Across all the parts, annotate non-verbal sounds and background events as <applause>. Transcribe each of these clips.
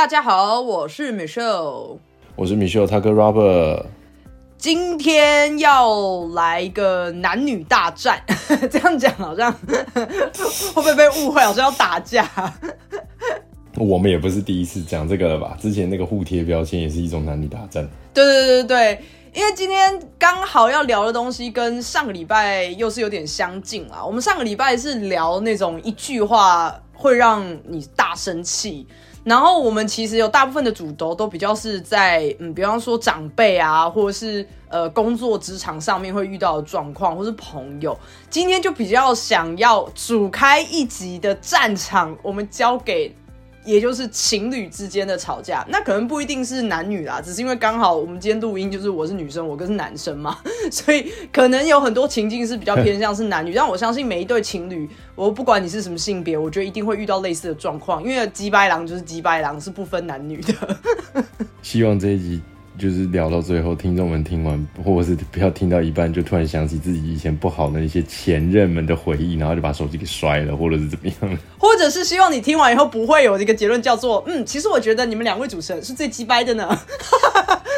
大家好，我是 Michelle，我是 Michelle，他哥 Robert。今天要来一个男女大战，<laughs> 这样讲好像会不会被误会？好像要打架？我们也不是第一次讲这个了吧？之前那个互贴标签也是一种男女大战。对对对对对，因为今天刚好要聊的东西跟上个礼拜又是有点相近啦。我们上个礼拜是聊那种一句话会让你大生气。然后我们其实有大部分的主轴都比较是在嗯，比方说长辈啊，或者是呃工作职场上面会遇到的状况，或是朋友。今天就比较想要主开一集的战场，我们交给。也就是情侣之间的吵架，那可能不一定是男女啦，只是因为刚好我们今天录音就是我是女生，我哥是男生嘛，<laughs> 所以可能有很多情境是比较偏向是男女。但我相信每一对情侣，我不管你是什么性别，我觉得一定会遇到类似的状况，因为鸡掰狼就是鸡掰狼，是不分男女的。<laughs> 希望这一集。就是聊到最后，听众们听完，或者是不要听到一半，就突然想起自己以前不好的一些前任们的回忆，然后就把手机给摔了，或者是怎么样？或者是希望你听完以后不会有一个结论，叫做嗯，其实我觉得你们两位主持人是最鸡掰的呢。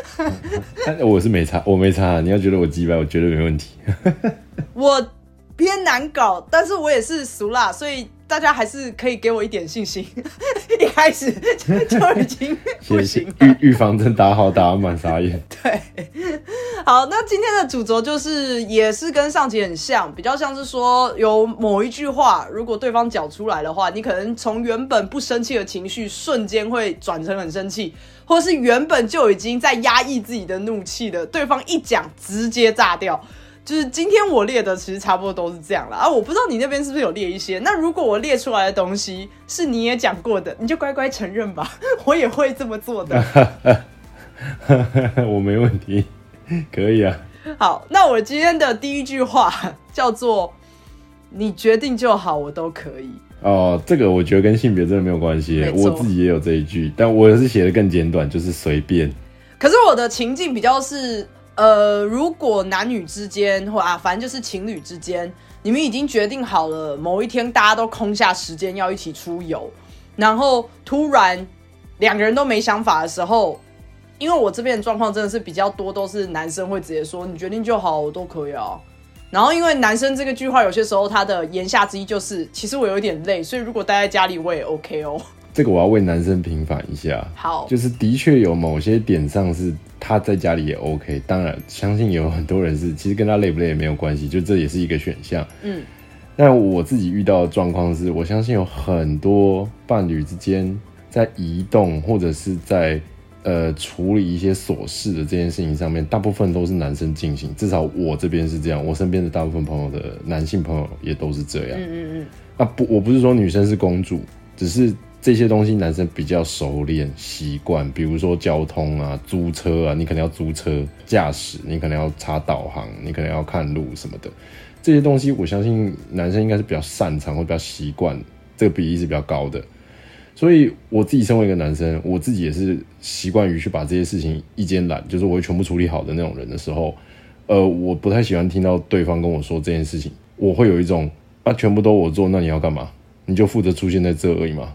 <laughs> 我是没差，我没差。你要觉得我鸡掰，我绝对没问题。<laughs> 我偏难搞，但是我也是俗辣，所以。大家还是可以给我一点信心，<laughs> 一开始 <laughs> 就已经不行。预预防针打好，打满傻眼。<laughs> 对，好，那今天的主轴就是也是跟上集很像，比较像是说有某一句话，如果对方讲出来的话，你可能从原本不生气的情绪瞬间会转成很生气，或是原本就已经在压抑自己的怒气的，对方一讲直接炸掉。就是今天我列的，其实差不多都是这样了啊！我不知道你那边是不是有列一些。那如果我列出来的东西是你也讲过的，你就乖乖承认吧，<laughs> 我也会这么做的。<laughs> 我没问题，<laughs> 可以啊。好，那我今天的第一句话叫做“你决定就好，我都可以”。哦，这个我觉得跟性别真的没有关系，我自己也有这一句，但我也是写的更简短，就是随便。可是我的情境比较是。呃，如果男女之间或啊，反正就是情侣之间，你们已经决定好了某一天大家都空下时间要一起出游，然后突然两个人都没想法的时候，因为我这边的状况真的是比较多，都是男生会直接说你决定就好，我都可以啊。然后因为男生这个句话有些时候他的言下之意就是，其实我有点累，所以如果待在家里我也 OK 哦。这个我要为男生平反一下，好，就是的确有某些点上是他在家里也 OK，当然相信有很多人是其实跟他累不累也没有关系，就这也是一个选项。嗯，但我自己遇到的状况是，我相信有很多伴侣之间在移动或者是在呃处理一些琐事的这件事情上面，大部分都是男生进行，至少我这边是这样，我身边的大部分朋友的男性朋友也都是这样。嗯嗯嗯，啊不，我不是说女生是公主，只是。这些东西男生比较熟练习惯，比如说交通啊、租车啊，你可能要租车驾驶，你可能要查导航，你可能要看路什么的。这些东西我相信男生应该是比较擅长或比较习惯，这个比例是比较高的。所以我自己身为一个男生，我自己也是习惯于去把这些事情一肩揽，就是我会全部处理好的那种人的时候，呃，我不太喜欢听到对方跟我说这件事情，我会有一种啊，全部都我做，那你要干嘛？你就负责出现在这而已嘛。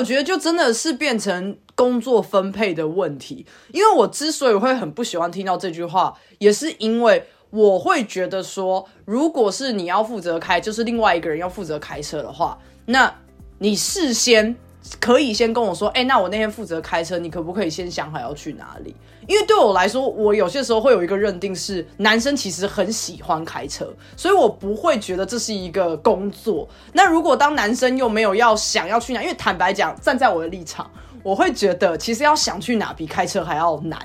我觉得就真的是变成工作分配的问题，因为我之所以会很不喜欢听到这句话，也是因为我会觉得说，如果是你要负责开，就是另外一个人要负责开车的话，那你事先。可以先跟我说，哎，那我那天负责开车，你可不可以先想好要去哪里？因为对我来说，我有些时候会有一个认定是，男生其实很喜欢开车，所以我不会觉得这是一个工作。那如果当男生又没有要想要去哪，因为坦白讲，站在我的立场，我会觉得其实要想去哪比开车还要难。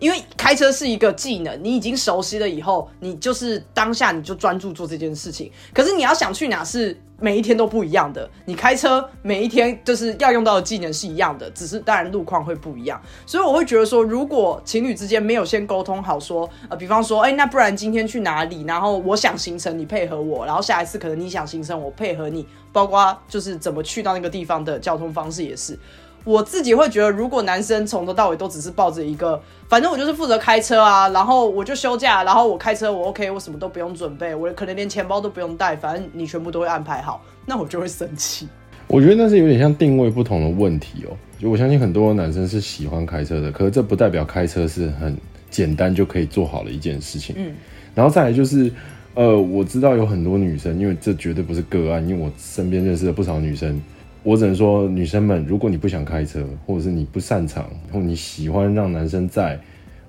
因为开车是一个技能，你已经熟悉了以后，你就是当下你就专注做这件事情。可是你要想去哪是每一天都不一样的。你开车每一天就是要用到的技能是一样的，只是当然路况会不一样。所以我会觉得说，如果情侣之间没有先沟通好，说呃，比方说，哎，那不然今天去哪里？然后我想行程，你配合我，然后下一次可能你想行程，我配合你，包括就是怎么去到那个地方的交通方式也是。我自己会觉得，如果男生从头到尾都只是抱着一个，反正我就是负责开车啊，然后我就休假，然后我开车我 OK，我什么都不用准备，我可能连钱包都不用带，反正你全部都会安排好，那我就会生气。我觉得那是有点像定位不同的问题哦。就我相信很多男生是喜欢开车的，可是这不代表开车是很简单就可以做好的一件事情。嗯，然后再来就是，呃，我知道有很多女生，因为这绝对不是个案，因为我身边认识了不少女生。我只能说，女生们，如果你不想开车，或者是你不擅长，或你喜欢让男生在，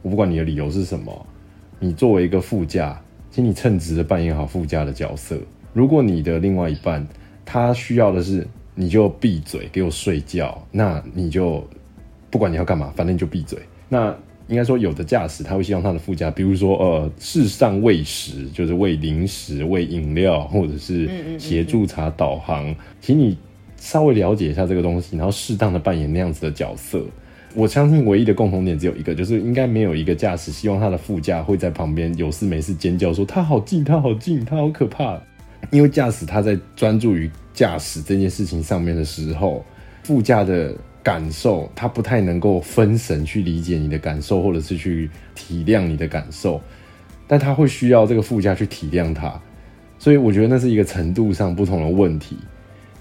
我不管你的理由是什么，你作为一个副驾，请你称职的扮演好副驾的角色。如果你的另外一半他需要的是，你就闭嘴给我睡觉，那你就不管你要干嘛，反正你就闭嘴。那应该说，有的驾驶他会希望他的副驾，比如说呃，适上喂食，就是喂零食、喂饮料，或者是协助查导航，请你。稍微了解一下这个东西，然后适当的扮演那样子的角色。我相信唯一的共同点只有一个，就是应该没有一个驾驶希望他的副驾会在旁边有事没事尖叫说他好近，他好近，他好可怕。因为驾驶他在专注于驾驶这件事情上面的时候，副驾的感受他不太能够分神去理解你的感受，或者是去体谅你的感受，但他会需要这个副驾去体谅他。所以我觉得那是一个程度上不同的问题。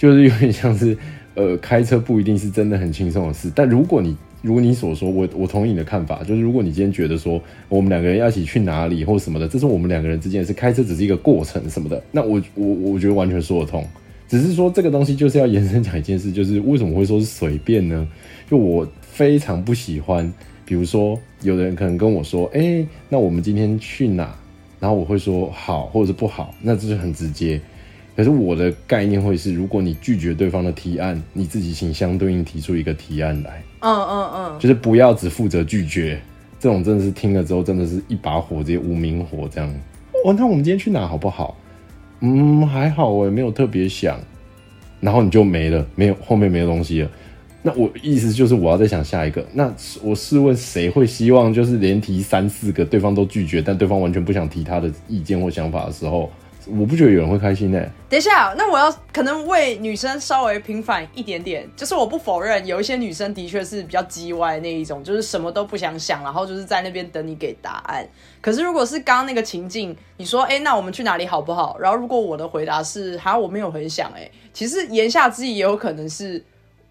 就是有点像是，呃，开车不一定是真的很轻松的事。但如果你如你所说，我我同意你的看法，就是如果你今天觉得说我们两个人要一起去哪里或什么的，这是我们两个人之间是开车只是一个过程什么的，那我我我觉得完全说得通。只是说这个东西就是要延伸讲一件事，就是为什么会说是随便呢？就我非常不喜欢，比如说有的人可能跟我说，哎，那我们今天去哪？然后我会说好或者是不好，那这就很直接。可是我的概念会是，如果你拒绝对方的提案，你自己请相对应提出一个提案来。嗯嗯嗯，就是不要只负责拒绝，这种真的是听了之后真的是一把火，直接无名火这样。哦，那我们今天去哪好不好？嗯，还好我也没有特别想。然后你就没了，没有后面没有东西了。那我意思就是我要再想下一个。那我试问谁会希望就是连提三四个，对方都拒绝，但对方完全不想提他的意见或想法的时候？我不觉得有人会开心呢。等一下，那我要可能为女生稍微平反一点点，就是我不否认有一些女生的确是比较叽歪那一种，就是什么都不想想，然后就是在那边等你给答案。可是如果是刚刚那个情境，你说，哎，那我们去哪里好不好？然后如果我的回答是，好，我没有很想，哎，其实言下之意也有可能是，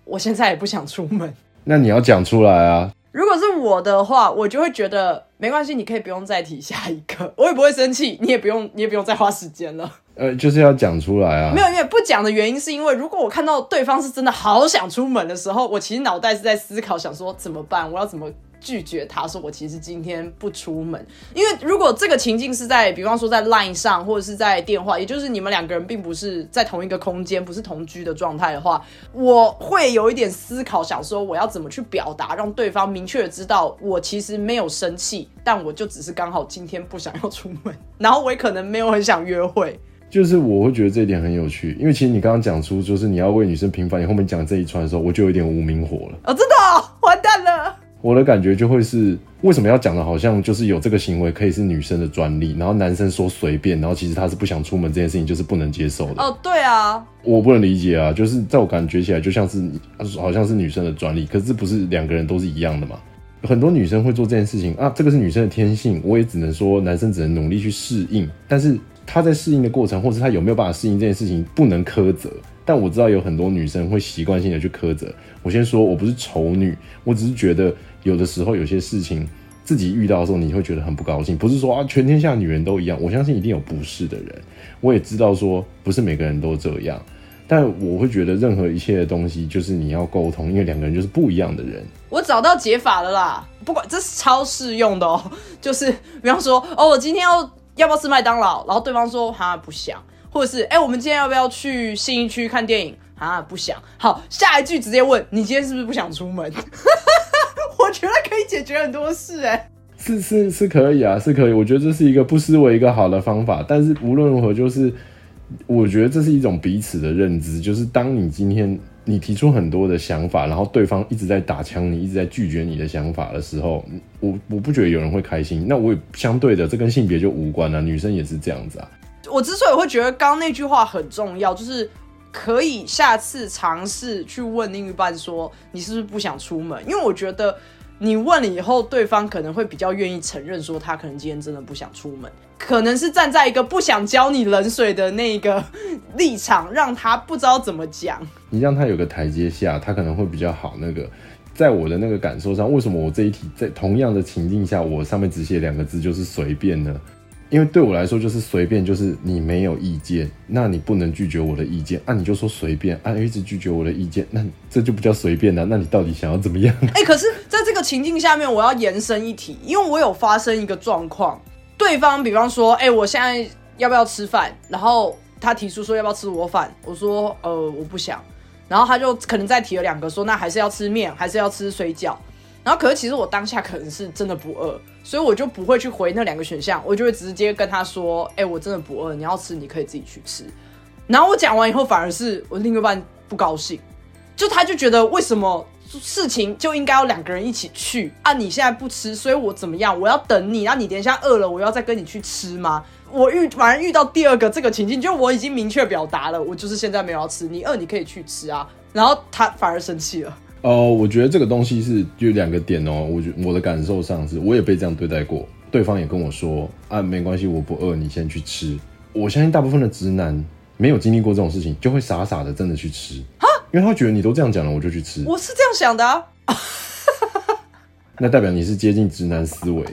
我现在也不想出门。<laughs> 那你要讲出来啊。如果是我的话，我就会觉得没关系，你可以不用再提下一个，<laughs> 我也不会生气，你也不用，你也不用再花时间了。呃，就是要讲出来啊。没有，因为不讲的原因是因为，如果我看到对方是真的好想出门的时候，我其实脑袋是在思考，想说怎么办，我要怎么。拒绝他说我其实今天不出门，因为如果这个情境是在，比方说在 Line 上或者是在电话，也就是你们两个人并不是在同一个空间，不是同居的状态的话，我会有一点思考，想说我要怎么去表达，让对方明确的知道我其实没有生气，但我就只是刚好今天不想要出门，<laughs> 然后我也可能没有很想约会。就是我会觉得这一点很有趣，因为其实你刚刚讲出就是你要为女生平反，你后面讲这一串的时候，我就有点无名火了。哦，真的完蛋了。我的感觉就会是，为什么要讲的好像就是有这个行为可以是女生的专利，然后男生说随便，然后其实他是不想出门这件事情就是不能接受的。哦，对啊，我不能理解啊，就是在我感觉起来就像是好像是女生的专利，可是不是两个人都是一样的嘛？很多女生会做这件事情啊，这个是女生的天性，我也只能说男生只能努力去适应，但是他在适应的过程，或者他有没有办法适应这件事情，不能苛责。但我知道有很多女生会习惯性的去苛责。我先说，我不是丑女，我只是觉得有的时候有些事情自己遇到的时候，你会觉得很不高兴。不是说啊，全天下女人都一样，我相信一定有不是的人。我也知道说不是每个人都这样，但我会觉得任何一切的东西就是你要沟通，因为两个人就是不一样的人。我找到解法了啦，不管这是超适用的哦，就是比方说哦，我今天要要不要吃麦当劳，然后对方说哈不想。或者是哎，我们今天要不要去新一区看电影啊？不想。好，下一句直接问你今天是不是不想出门？我觉得可以解决很多事哎。是是是可以啊，是可以。我觉得这是一个不失为一个好的方法。但是无论如何，就是我觉得这是一种彼此的认知。就是当你今天你提出很多的想法，然后对方一直在打枪你，一直在拒绝你的想法的时候，我我不觉得有人会开心。那我也相对的，这跟性别就无关了。女生也是这样子啊。我之所以会觉得刚刚那句话很重要，就是可以下次尝试去问另一半说你是不是不想出门，因为我觉得你问了以后，对方可能会比较愿意承认说他可能今天真的不想出门，可能是站在一个不想浇你冷水的那个立场，让他不知道怎么讲。你让他有个台阶下，他可能会比较好。那个，在我的那个感受上，为什么我这一题在同样的情境下，我上面只写两个字就是随便呢？因为对我来说就是随便，就是你没有意见，那你不能拒绝我的意见啊，你就说随便啊，一直拒绝我的意见，那这就不叫随便了。那你到底想要怎么样？<laughs> 哎，可是在这个情境下面，我要延伸一提，因为我有发生一个状况，对方比方说，哎，我现在要不要吃饭？然后他提出说要不要吃我饭，我说呃我不想，然后他就可能再提了两个，说那还是要吃面，还是要吃水饺。然后，可是其实我当下可能是真的不饿，所以我就不会去回那两个选项，我就会直接跟他说：“哎，我真的不饿，你要吃你可以自己去吃。”然后我讲完以后，反而是我另一半不高兴，就他就觉得为什么事情就应该要两个人一起去啊？你现在不吃，所以我怎么样？我要等你，那你等一下饿了，我要再跟你去吃吗？我遇反而遇到第二个这个情境，就我已经明确表达了，我就是现在没有要吃，你饿你可以去吃啊。然后他反而生气了。哦，我觉得这个东西是就两个点哦。我觉我的感受上是，我也被这样对待过，对方也跟我说啊，没关系，我不饿，你先去吃。我相信大部分的直男没有经历过这种事情，就会傻傻的真的去吃啊，因为他觉得你都这样讲了，我就去吃。我是这样想的啊，<laughs> 那代表你是接近直男思维。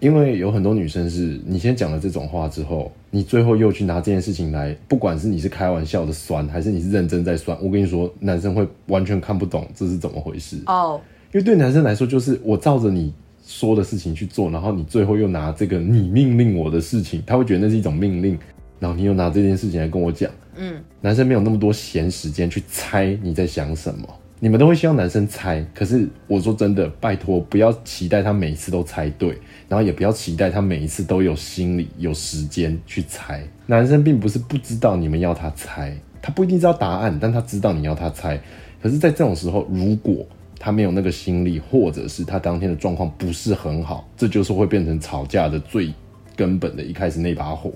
因为有很多女生是，你先讲了这种话之后，你最后又去拿这件事情来，不管是你是开玩笑的酸，还是你是认真在酸，我跟你说，男生会完全看不懂这是怎么回事哦。因为对男生来说，就是我照着你说的事情去做，然后你最后又拿这个你命令我的事情，他会觉得那是一种命令，然后你又拿这件事情来跟我讲，嗯，男生没有那么多闲时间去猜你在想什么。你们都会希望男生猜，可是我说真的，拜托不要期待他每一次都猜对，然后也不要期待他每一次都有心理有时间去猜。男生并不是不知道你们要他猜，他不一定知道答案，但他知道你要他猜。可是，在这种时候，如果他没有那个心力，或者是他当天的状况不是很好，这就是会变成吵架的最根本的一开始那把火。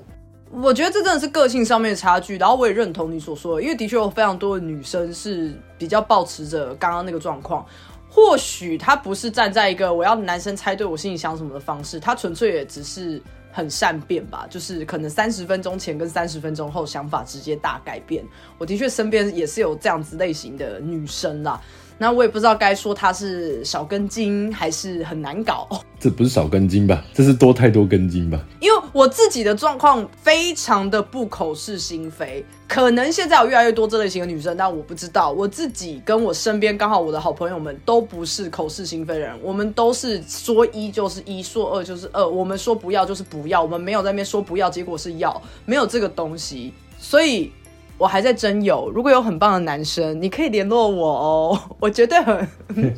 我觉得这真的是个性上面的差距，然后我也认同你所说的，因为的确有非常多的女生是比较保持着刚刚那个状况，或许她不是站在一个我要男生猜对我心里想什么的方式，她纯粹也只是很善变吧，就是可能三十分钟前跟三十分钟后想法直接大改变。我的确身边也是有这样子类型的女生啦。那我也不知道该说他是少根筋还是很难搞。这不是少根筋吧？这是多太多根筋吧？因为我自己的状况非常的不口是心非，可能现在有越来越多这类型的女生，但我不知道。我自己跟我身边刚好我的好朋友们都不是口是心非的人，我们都是说一就是一，说二就是二，我们说不要就是不要，我们没有在那边说不要，结果是要，没有这个东西，所以。我还在真有，如果有很棒的男生，你可以联络我哦，我绝对很 <laughs>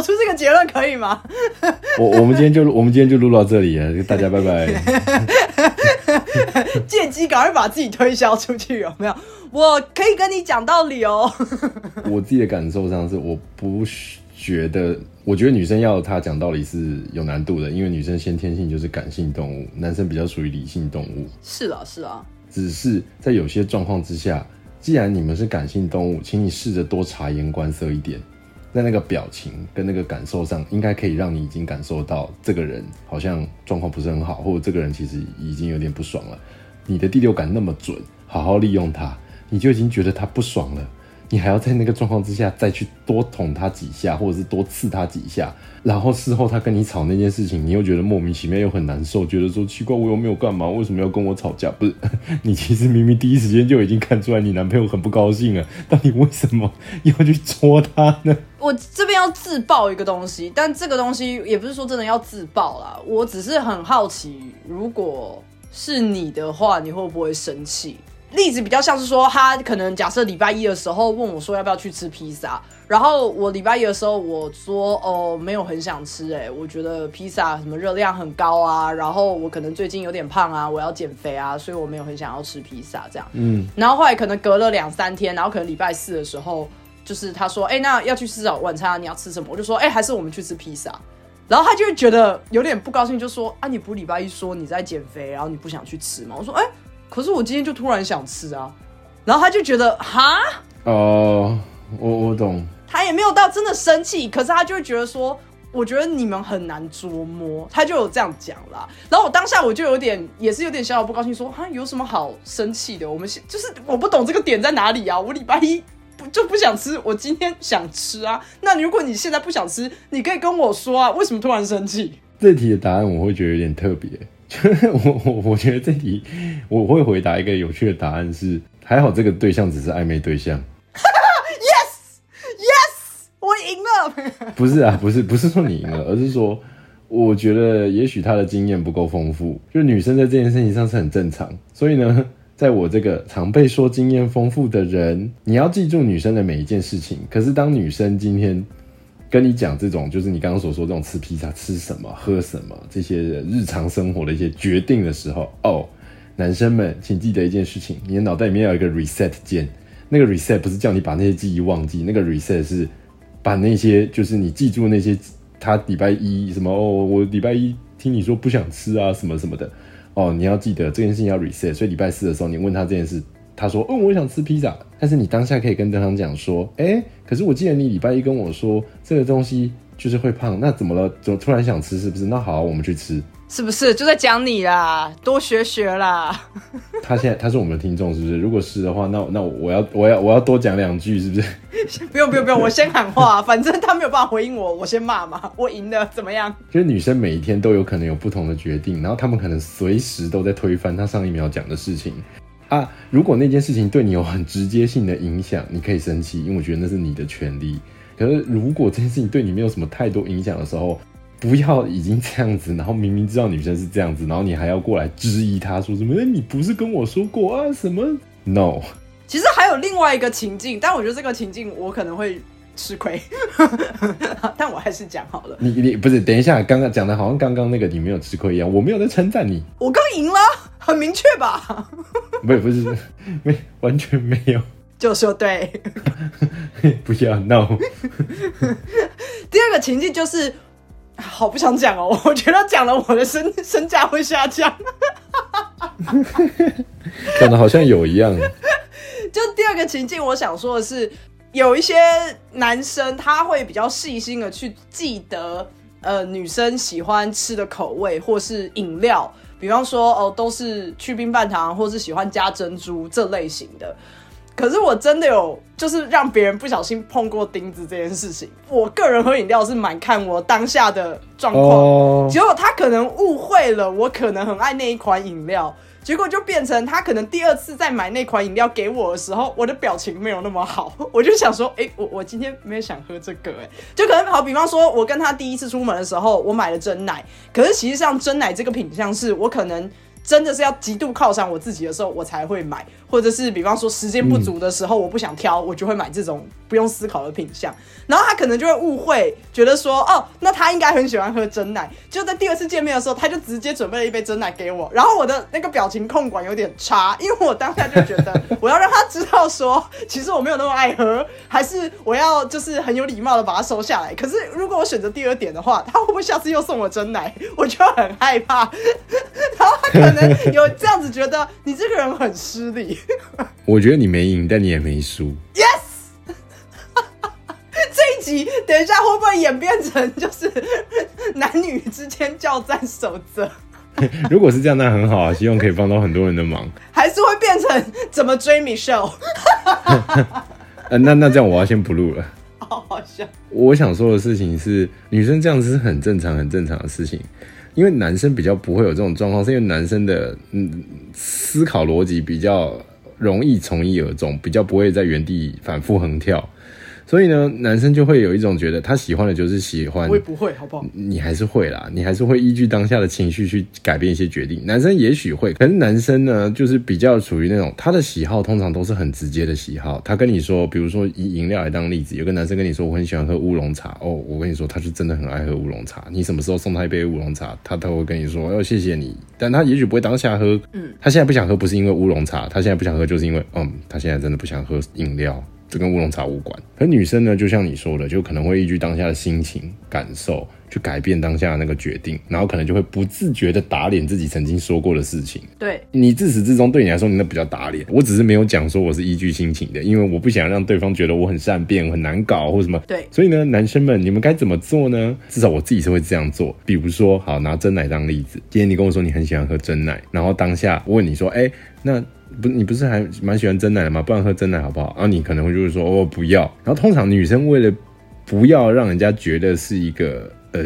导出这个结论，可以吗？我我们今天就 <laughs> 我们今天就录到这里了，大家拜拜。<laughs> 借机赶快把自己推销出去，有没有？我可以跟你讲道理哦。<laughs> 我自己的感受上是，我不觉得，我觉得女生要她讲道理是有难度的，因为女生先天性就是感性动物，男生比较属于理性动物。是啊，是啊。只是在有些状况之下，既然你们是感性动物，请你试着多察言观色一点，在那个表情跟那个感受上，应该可以让你已经感受到这个人好像状况不是很好，或者这个人其实已经有点不爽了。你的第六感那么准，好好利用它，你就已经觉得他不爽了。你还要在那个状况之下再去多捅他几下，或者是多刺他几下，然后事后他跟你吵那件事情，你又觉得莫名其妙又很难受，觉得说奇怪，我又没有干嘛，为什么要跟我吵架？不是，<laughs> 你其实明明第一时间就已经看出来你男朋友很不高兴了，到底为什么 <laughs> 要去戳他呢？我这边要自爆一个东西，但这个东西也不是说真的要自爆啦，我只是很好奇，如果是你的话，你会不会生气？例子比较像是说，他可能假设礼拜一的时候问我说要不要去吃披萨，然后我礼拜一的时候我说哦没有很想吃，哎，我觉得披萨什么热量很高啊，然后我可能最近有点胖啊，我要减肥啊，所以我没有很想要吃披萨这样。嗯，然后后来可能隔了两三天，然后可能礼拜四的时候，就是他说哎那要去吃早晚餐，啊你要吃什么？我就说哎还是我们去吃披萨，然后他就会觉得有点不高兴，就说啊你不礼拜一说你在减肥，然后你不想去吃吗？我说哎。可是我今天就突然想吃啊，然后他就觉得哈，哦，我我懂，他也没有到真的生气，可是他就会觉得说，我觉得你们很难捉摸，他就有这样讲啦。然后我当下我就有点，也是有点小小不高兴，说哈有什么好生气的？我们就是我不懂这个点在哪里啊！我礼拜一不就不想吃，我今天想吃啊。那如果你现在不想吃，你可以跟我说啊，为什么突然生气？这题的答案我会觉得有点特别，就是我我我觉得这题我会回答一个有趣的答案是，还好这个对象只是暧昧对象。<laughs> Yes, yes，我赢了。<laughs> 不是啊，不是不是说你赢了，而是说我觉得也许他的经验不够丰富，就女生在这件事情上是很正常，所以呢。在我这个常被说经验丰富的人，你要记住女生的每一件事情。可是当女生今天跟你讲这种，就是你刚刚所说这种吃披萨、吃什么、喝什么这些日常生活的一些决定的时候，哦，男生们，请记得一件事情：你的脑袋里面有一个 reset 键。那个 reset 不是叫你把那些记忆忘记，那个 reset 是把那些就是你记住那些他礼拜一什么哦，我礼拜一听你说不想吃啊什么什么的。哦，你要记得这件事情要 reset，所以礼拜四的时候你问他这件事，他说，嗯，我想吃披萨，但是你当下可以跟对方讲说，哎，可是我记得你礼拜一跟我说这个东西就是会胖，那怎么了？怎么突然想吃？是不是？那好，我们去吃，是不是？就在讲你啦，多学学啦。<laughs> 他现在他是我们的听众，是不是？如果是的话，那那我要我要我要多讲两句，是不是？<laughs> 不用不用不用，我先喊话，<laughs> 反正他没有办法回应我，我先骂嘛，我赢了，怎么样？就是女生每一天都有可能有不同的决定，然后她们可能随时都在推翻她上一秒讲的事情啊。如果那件事情对你有很直接性的影响，你可以生气，因为我觉得那是你的权利。可是如果这件事情对你没有什么太多影响的时候，不要已经这样子，然后明明知道女生是这样子，然后你还要过来质疑她说什么？你不是跟我说过啊？什么？No。其实还有另外一个情境，但我觉得这个情境我可能会吃亏，<laughs> 但我还是讲好了。你你不是等一下，刚刚讲的好像刚刚那个你没有吃亏一样，我没有在称赞你，我刚赢了，很明确吧？<laughs> 不是不是没完全没有，就说对。<laughs> 不要 no。第二个情境就是，好不想讲哦，我觉得讲了我的身身价会下降。讲的好像有一样。就第二个情境，我想说的是，有一些男生他会比较细心的去记得，呃，女生喜欢吃的口味或是饮料，比方说哦，都是去冰半糖，或是喜欢加珍珠这类型的。可是我真的有，就是让别人不小心碰过钉子这件事情。我个人喝饮料是蛮看我当下的状况，哦结果他可能误会了，我可能很爱那一款饮料，结果就变成他可能第二次再买那款饮料给我的时候，我的表情没有那么好，<laughs> 我就想说，哎、我我今天没有想喝这个、哎，就可能好，比方说我跟他第一次出门的时候，我买了真奶，可是其实上真奶这个品相是我可能。真的是要极度犒赏我自己的时候，我才会买，或者是比方说时间不足的时候，我不想挑，我就会买这种不用思考的品相。然后他可能就会误会，觉得说，哦，那他应该很喜欢喝真奶。就在第二次见面的时候，他就直接准备了一杯真奶给我，然后我的那个表情控管有点差，因为我当下就觉得我要让他知道说，其实我没有那么爱喝，还是我要就是很有礼貌的把它收下来。可是如果我选择第二点的话，他会不会下次又送我真奶？我就很害怕。然后他可能有这样子觉得你这个人很失礼。<laughs> 我觉得你没赢，但你也没输。Yes，这一集等一下会不会演变成就是男女之间叫战守则，<laughs> 如果是这样，那很好啊，希望可以帮到很多人的忙。还是会变成怎么追 Michelle？呃，那那这样我要先不录了。好好笑。我想说的事情是，女生这样子是很正常、很正常的事情，因为男生比较不会有这种状况，是因为男生的嗯思考逻辑比较容易从一而终，比较不会在原地反复横跳。所以呢，男生就会有一种觉得他喜欢的就是喜欢我，也不会，好不好？你还是会啦，你还是会依据当下的情绪去改变一些决定。男生也许会，可是男生呢，就是比较属于那种他的喜好通常都是很直接的喜好。他跟你说，比如说以饮料来当例子，有个男生跟你说我很喜欢喝乌龙茶，哦，我跟你说他是真的很爱喝乌龙茶。你什么时候送他一杯乌龙茶，他都会跟你说哦谢谢你，但他也许不会当下喝，嗯，他现在不想喝不是因为乌龙茶，他现在不想喝就是因为嗯，他现在真的不想喝饮料。这跟乌龙茶无关。可女生呢，就像你说的，就可能会依据当下的心情感受，去改变当下的那个决定，然后可能就会不自觉的打脸自己曾经说过的事情。对你自始至终对你来说，你那比较打脸。我只是没有讲说我是依据心情的，因为我不想让对方觉得我很善变、很难搞或什么。对所以呢，男生们，你们该怎么做呢？至少我自己是会这样做。比如说，好拿真奶当例子，今天你跟我说你很喜欢喝真奶，然后当下我问你说，哎、那不你不是还蛮喜欢真奶的吗？不然喝真奶好不好？然后你可能会就是说，哦不要。然后通常女生为了不要让人家觉得是一个呃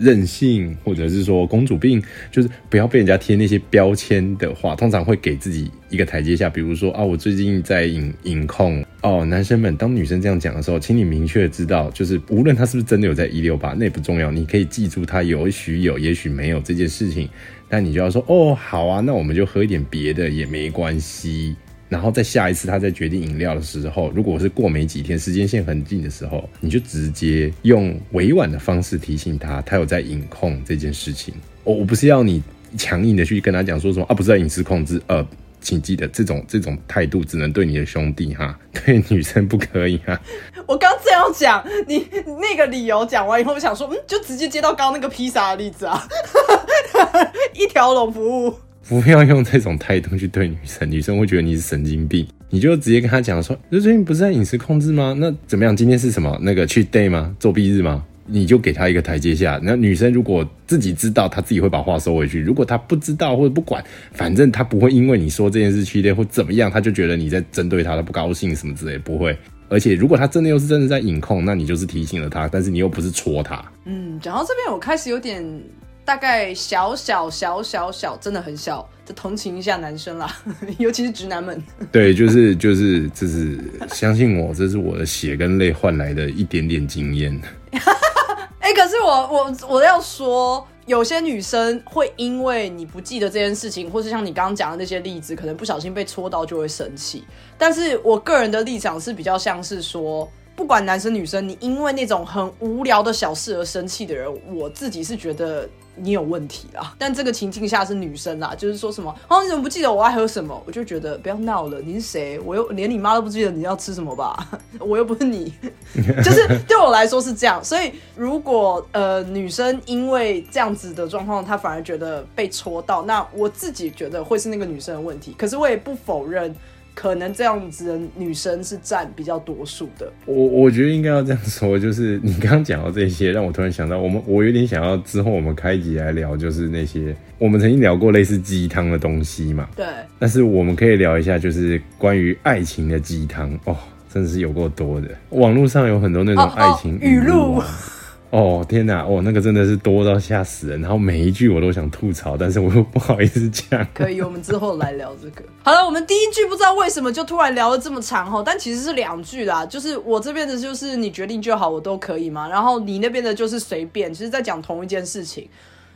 任性，或者是说公主病，就是不要被人家贴那些标签的话，通常会给自己一个台阶下。比如说啊，我最近在饮饮控哦，男生们，当女生这样讲的时候，请你明确知道，就是无论他是不是真的有在一六八，那也不重要，你可以记住他有许有，也许没有这件事情，但你就要说哦，好啊，那我们就喝一点别的也没关系。然后在下一次他在决定饮料的时候，如果是过没几天，时间线很近的时候，你就直接用委婉的方式提醒他，他有在饮控这件事情。我我不是要你强硬的去跟他讲说什么啊，不是在饮食控制，呃，请记得这种这种态度只能对你的兄弟哈，对女生不可以哈。我刚这样讲，你那个理由讲完以后，我想说，嗯，就直接接到刚刚那个披萨的例子啊，<laughs> 一条龙服务。不要用这种态度去对女生，女生会觉得你是神经病。你就直接跟她讲说，就最近不是在饮食控制吗？那怎么样？今天是什么？那个去 day 吗？作弊日吗？你就给她一个台阶下。那女生如果自己知道，她自己会把话收回去；如果她不知道或者不管，反正她不会因为你说这件事去 day 或怎么样，她就觉得你在针对她，她不高兴什么之类，不会。而且如果他真的又是真的在隐控，那你就是提醒了他，但是你又不是戳他。嗯，讲到这边，我开始有点大概小小小小小，真的很小，就同情一下男生啦，<laughs> 尤其是直男们。对，就是就是就是，相信我，这是我的血跟泪换来的一点点经验。<laughs> 哎、可是我我我要说，有些女生会因为你不记得这件事情，或是像你刚刚讲的那些例子，可能不小心被戳到就会生气。但是我个人的立场是比较像是说，不管男生女生，你因为那种很无聊的小事而生气的人，我自己是觉得你有问题啦。但这个情境下是女生啦，就是说什么哦，你怎么不记得我爱喝什么？我就觉得不要闹了，你是谁？我又连你妈都不记得你要吃什么吧？<laughs> 我又不是你，<laughs> 就是对我来说是这样。所以如果呃女生因为这样子的状况，她反而觉得被戳到，那我自己觉得会是那个女生的问题。可是我也不否认。可能这样子的女生是占比较多数的，我我觉得应该要这样说，就是你刚刚讲到这些，让我突然想到，我们我有点想要之后我们开集来聊，就是那些我们曾经聊过类似鸡汤的东西嘛。对，但是我们可以聊一下，就是关于爱情的鸡汤哦，真的是有够多的。网络上有很多那种爱情语录啊。哦哦天哪，哦那个真的是多到吓死人，然后每一句我都想吐槽，但是我又不好意思讲。可以，我们之后来聊这个。<laughs> 好了，我们第一句不知道为什么就突然聊了这么长哈，但其实是两句啦，就是我这边的就是你决定就好，我都可以嘛，然后你那边的就是随便，其实在讲同一件事情。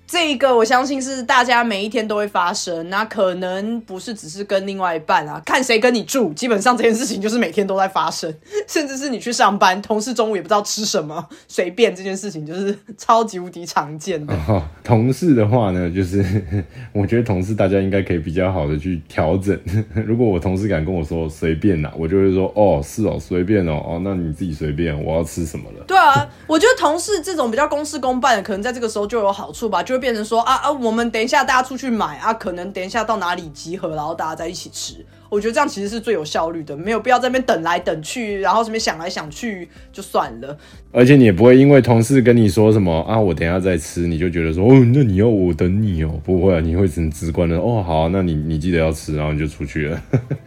这一个我相信是大家每一天都会发生，那可能不是只是跟另外一半啊，看谁跟你住，基本上这件事情就是每天都在发生，<laughs> 甚至是你去上班，同事中午也不知道吃什么，随便这件事情就是超级无敌常见的。哦，同事的话呢，就是 <laughs> 我觉得同事大家应该可以比较好的去调整。<laughs> 如果我同事敢跟我说随便啦，我就会说哦是哦随便哦哦，那你自己随便，我要吃什么了。对啊，我觉得同事这种比较公事公办的，可能在这个时候就有好处吧，就会变成说啊啊，我们等一下大家出去买啊，可能等一下到哪里集合，然后大家在一起吃。我觉得这样其实是最有效率的，没有必要在那边等来等去，然后这边想来想去就算了。而且你也不会因为同事跟你说什么啊，我等一下再吃，你就觉得说哦，那你要我等你哦，不会啊，你会很直观的哦，好啊、那你你记得要吃，然后你就出去了。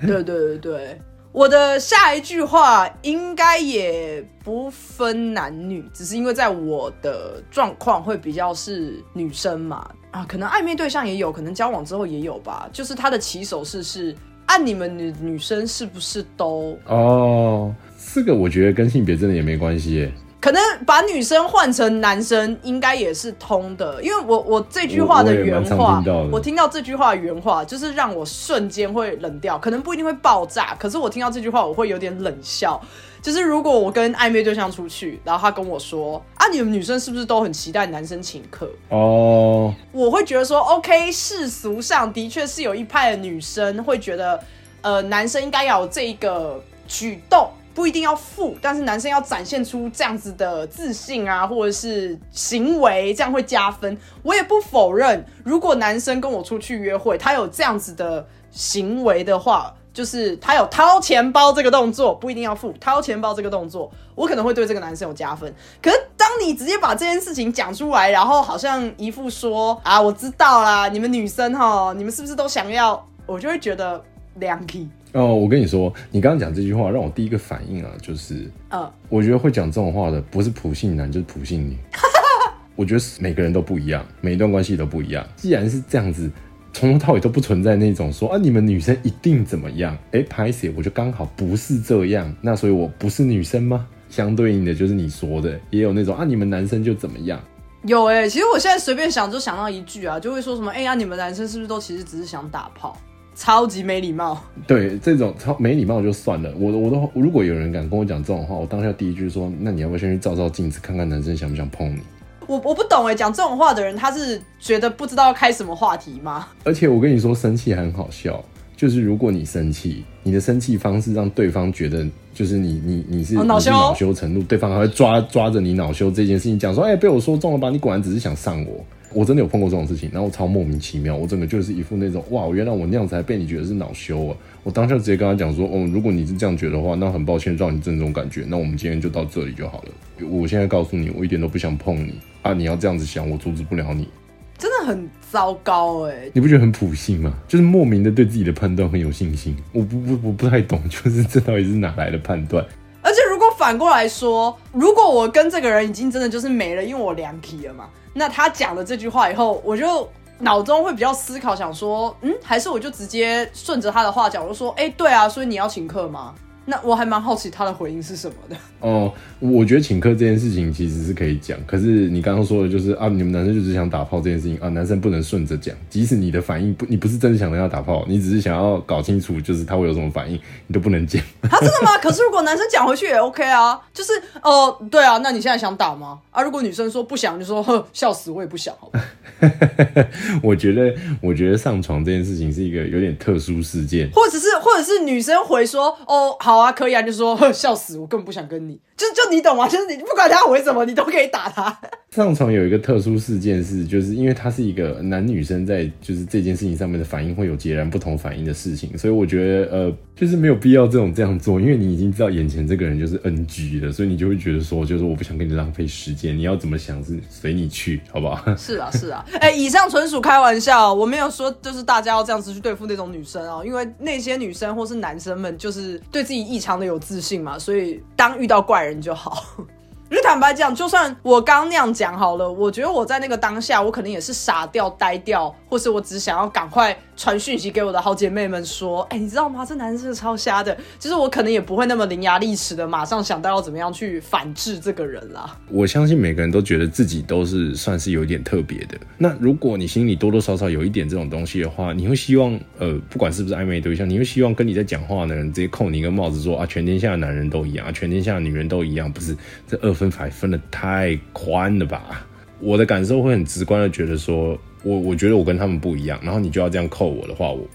对对对对，我的下一句话应该也不分男女，只是因为在我的状况会比较是女生嘛，啊，可能暧昧对象也有，可能交往之后也有吧。就是他的起手式是按你们女女生是不是都哦，这个我觉得跟性别真的也没关系耶。可能把女生换成男生，应该也是通的，因为我我这句话的原话我听到这句话的原话，就是让我瞬间会冷掉，可能不一定会爆炸，可是我听到这句话，我会有点冷笑。就是如果我跟暧昧对象出去，然后他跟我说啊，你们女生是不是都很期待男生请客？哦，我会觉得说，OK，世俗上的确是有一派的女生会觉得，呃，男生应该要有这一个举动，不一定要富，但是男生要展现出这样子的自信啊，或者是行为，这样会加分。我也不否认，如果男生跟我出去约会，他有这样子的行为的话。就是他有掏钱包这个动作，不一定要付掏钱包这个动作，我可能会对这个男生有加分。可是当你直接把这件事情讲出来，然后好像一副说啊，我知道啦，你们女生哈，你们是不是都想要？我就会觉得凉气。哦，我跟你说，你刚刚讲这句话，让我第一个反应啊，就是，嗯，我觉得会讲这种话的，不是普信男，就是普信女。<laughs> 我觉得每个人都不一样，每一段关系都不一样。既然是这样子。从头到尾都不存在那种说啊，你们女生一定怎么样？哎，拍写我就刚好不是这样，那所以我不是女生吗？相对应的就是你说的，也有那种啊，你们男生就怎么样？有哎，其实我现在随便想就想到一句啊，就会说什么哎呀，你们男生是不是都其实只是想打炮？超级没礼貌。对，这种超没礼貌就算了。我我都如果有人敢跟我讲这种话，我当下第一句说，那你要不要先去照照镜子，看看男生想不想碰你？我我不懂哎，讲这种话的人，他是觉得不知道要开什么话题吗？而且我跟你说，生气很好笑，就是如果你生气，你的生气方式让对方觉得，就是你你你是恼羞恼羞成怒，对方还会抓抓着你恼羞这件事情讲说，哎，被我说中了吧？你果然只是想上我。我真的有碰过这种事情，然后我超莫名其妙，我整个就是一副那种哇，原来我那样子还被你觉得是恼羞啊！我当下直接跟他讲说，哦，如果你是这样觉得的话，那很抱歉让你这种感觉，那我们今天就到这里就好了。我现在告诉你，我一点都不想碰你啊！你要这样子想，我阻止不了你。真的很糟糕哎！你不觉得很普信吗？就是莫名的对自己的判断很有信心。我不不我不太懂，就是这到底是哪来的判断？而且如果反过来说，如果我跟这个人已经真的就是没了，因为我凉皮了嘛。那他讲了这句话以后，我就脑中会比较思考，想说，嗯，还是我就直接顺着他的话讲，我就说，哎，对啊，所以你要请客吗？那我还蛮好奇他的回应是什么的。<laughs> 哦，我觉得请客这件事情其实是可以讲，可是你刚刚说的就是啊，你们男生就只想打炮这件事情啊，男生不能顺着讲，即使你的反应不，你不是真的想跟他打炮，你只是想要搞清楚就是他会有什么反应，你都不能讲。他真的吗？可是如果男生讲回去也 OK 啊，就是哦，对啊，那你现在想打吗？啊，如果女生说不想，就说呵，笑死我也不想，好吧。我觉得，我觉得上床这件事情是一个有点特殊事件，或者是，或者是女生回说，哦，好好啊，可以啊，就说，呵，<laughs> 笑死，我根本不想跟你，就就你懂吗？就是你不管他回什么，你都可以打他。上床有一个特殊事件是，就是因为他是一个男女生在就是这件事情上面的反应会有截然不同反应的事情，所以我觉得，呃，就是没有必要这种这样做，因为你已经知道眼前这个人就是 NG 了，所以你就会觉得说，就是我不想跟你浪费时间，你要怎么想是随你去，好不好？<laughs> 是啊，是啊，哎，以上纯属开玩笑，我没有说就是大家要这样子去对付那种女生哦，因为那些女生或是男生们就是对自己异常的有自信嘛，所以当遇到怪人就好。就坦白讲，就算我刚那样讲好了，我觉得我在那个当下，我可能也是傻掉、呆掉，或是我只想要赶快传讯息给我的好姐妹们说：“哎，你知道吗？这男生是超瞎的。”就是我可能也不会那么伶牙俐齿的，马上想到要怎么样去反制这个人啦。我相信每个人都觉得自己都是算是有点特别的。那如果你心里多多少少有一点这种东西的话，你会希望呃，不管是不是暧昧对象，你会希望跟你在讲话的人直接扣你一个帽子，说啊，全天下的男人都一样啊，全天下的女人都一样，不是这二。分法分的太宽了吧？我的感受会很直观的觉得说，我我觉得我跟他们不一样，然后你就要这样扣我的话，我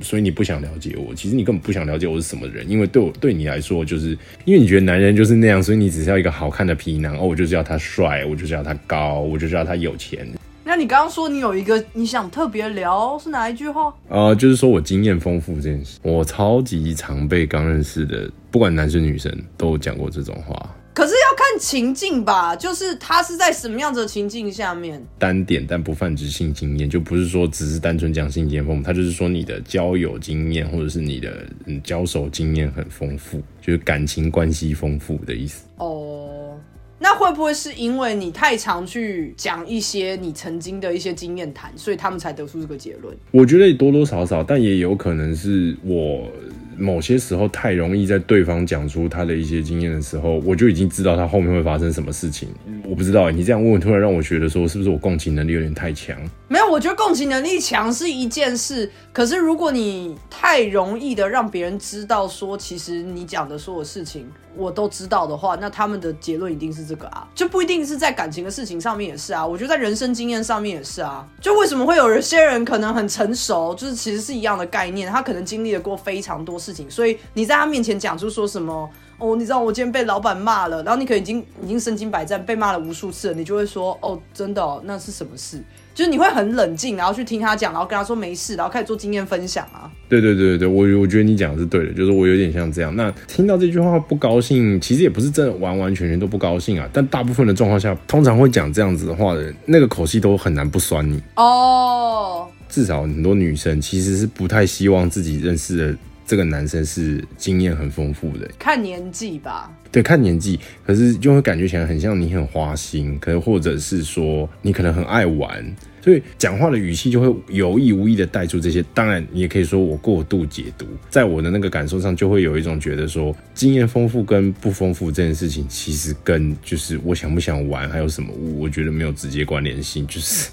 所以你不想了解我，其实你根本不想了解我是什么人，因为对我对你来说，就是因为你觉得男人就是那样，所以你只是要一个好看的皮囊哦，我就是要他帅，我就是要他高，我就是要他有钱。那你刚刚说你有一个你想特别聊是哪一句话？呃，就是说我经验丰富这件事，我超级常被刚认识的不管男生女生都讲过这种话。可是要看情境吧，就是他是在什么样子的情境下面单点，但不泛指性经验，就不是说只是单纯讲性经验丰富，他就是说你的交友经验或者是你的嗯交手经验很丰富，就是感情关系丰富的意思。哦，那会不会是因为你太常去讲一些你曾经的一些经验谈，所以他们才得出这个结论？我觉得多多少少，但也有可能是我。某些时候太容易在对方讲出他的一些经验的时候，我就已经知道他后面会发生什么事情。我不知道，你这样问，突然让我觉得说，是不是我共情能力有点太强？没有，我觉得共情能力强是一件事，可是如果你太容易的让别人知道说，其实你讲的所有事情。我都知道的话，那他们的结论一定是这个啊，就不一定是在感情的事情上面也是啊。我觉得在人生经验上面也是啊。就为什么会有一些人可能很成熟，就是其实是一样的概念，他可能经历了过非常多事情，所以你在他面前讲出说什么哦，你知道我今天被老板骂了，然后你可能已经已经身经百战，被骂了无数次了，你就会说，哦，真的，那是什么事？就是你会很冷静，然后去听他讲，然后跟他说没事，然后开始做经验分享啊。对对对对，我我觉得你讲的是对的，就是我有点像这样。那听到这句话不高兴，其实也不是真的完完全全都不高兴啊。但大部分的状况下，通常会讲这样子的话的人，那个口气都很难不酸你哦。至少很多女生其实是不太希望自己认识的这个男生是经验很丰富的。看年纪吧。对，看年纪，可是就会感觉起来很像你很花心，可能或者是说你可能很爱玩。所以讲话的语气就会有意无意的带出这些，当然你也可以说我过度解读，在我的那个感受上就会有一种觉得说经验丰富跟不丰富这件事情，其实跟就是我想不想玩还有什么，我觉得没有直接关联性，就是